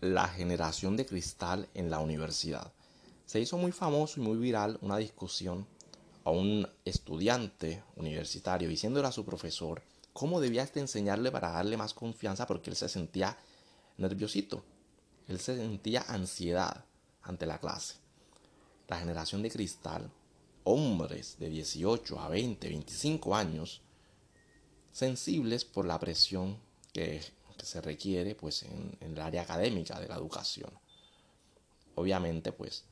la generación de cristal en la universidad. Se hizo muy famoso y muy viral una discusión a un estudiante universitario diciéndole a su profesor cómo debía este enseñarle para darle más confianza porque él se sentía nerviosito, él se sentía ansiedad ante la clase. La generación de cristal, hombres de 18 a 20, 25 años, sensibles por la presión que que se requiere pues en, el área académica de la educación. Obviamente pues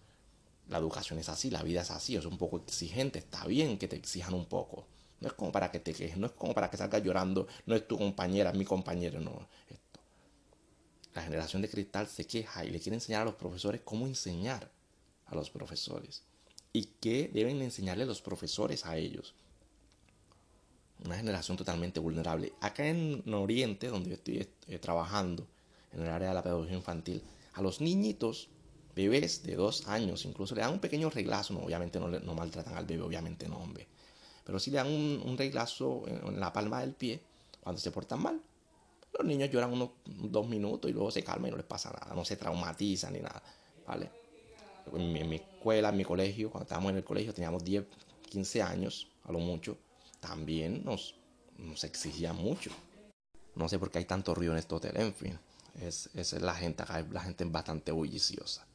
la educación es así, la vida es así, es un poco exigente, está bien que te exijan un poco. No es como para que te quejes, no es como para que salgas llorando, no es tu compañera, es mi compañero, no. La generación de cristal se queja y le quiere enseñar a los profesores cómo enseñar a los profesores y qué deben enseñarle los profesores a ellos una generación totalmente vulnerable. Acá en Oriente, donde yo estoy eh, trabajando, en el área de la pedagogía infantil, a los niñitos, bebés de dos años, incluso le dan un pequeño reglazo, no, obviamente no, no maltratan al bebé, obviamente no, hombre, pero sí le dan un, reglazo en, la palma del pie cuando se portan mal. Los niños lloran unos dos minutos y luego se calman y no les pasa nada, no se traumatizan ni nada, ¿vale? En en mi escuela, en mi colegio, cuando estábamos en el colegio, teníamos 10, 15 años, a lo mucho, también nos, nos exigía mucho. No sé por qué hay tanto ruido en este hotel, en fin. Es, es la gente acá, la gente es bastante bulliciosa.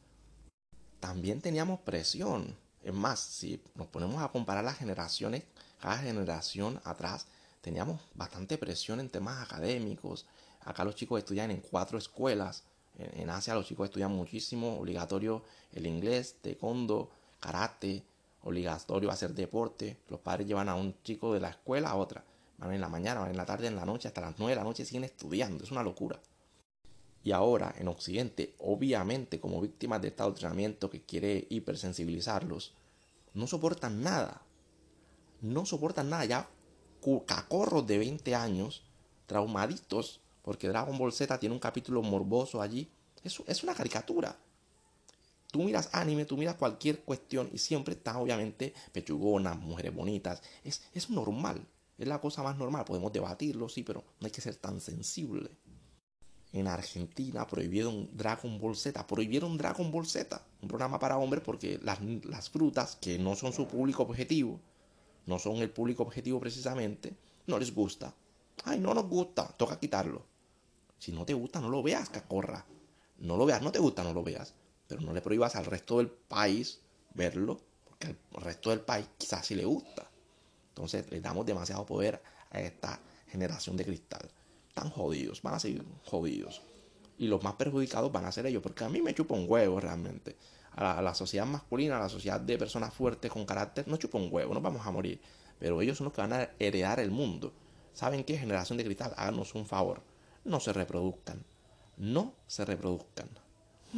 También teníamos presión. Es más, si nos ponemos a comparar las generaciones, cada generación atrás, teníamos bastante presión en temas académicos. Acá los chicos estudian en cuatro escuelas. En, en Asia los chicos estudian muchísimo, obligatorio el inglés, taekwondo, karate, obligatorio hacer deporte. Los padres llevan a un chico de la escuela a otra. Van en la mañana, van en la tarde, en la noche, hasta las 9 de la noche siguen estudiando. Es una locura. Y ahora, en Occidente, obviamente, como víctimas de este adoctrinamiento que quiere hipersensibilizarlos, no soportan nada. No soportan nada. Ya cacorros de 20 años, traumaditos, porque Dragon Ball Z tiene un capítulo morboso allí. Es, es una caricatura. Tú miras anime, tú miras cualquier cuestión y siempre están obviamente pechugonas, mujeres bonitas. Es, es normal, es la cosa más normal. Podemos debatirlo, sí, pero no hay que ser tan sensible. En Argentina prohibieron Dragon Ball Z, prohibieron Dragon Ball Z, un programa para hombres porque las, las frutas, que no son su público objetivo, no son el público objetivo precisamente, no les gusta. Ay, no nos gusta, toca quitarlo. Si no te gusta, no lo veas, cacorra. No lo veas, no te gusta, no lo veas pero no le prohíbas al resto del país verlo, porque al resto del país quizás sí le gusta. Entonces le damos demasiado poder a esta generación de cristal. Están jodidos, van a seguir jodidos. Y los más perjudicados van a ser ellos, porque a mí me chupa un huevo realmente. A la, sociedad masculina, a la sociedad de personas fuertes con carácter, no chupa un huevo, no vamos a morir. Pero ellos son los que van a heredar el mundo. ¿Saben qué? Generación de cristal, háganos un favor. No se reproduzcan. No se reproduzcan.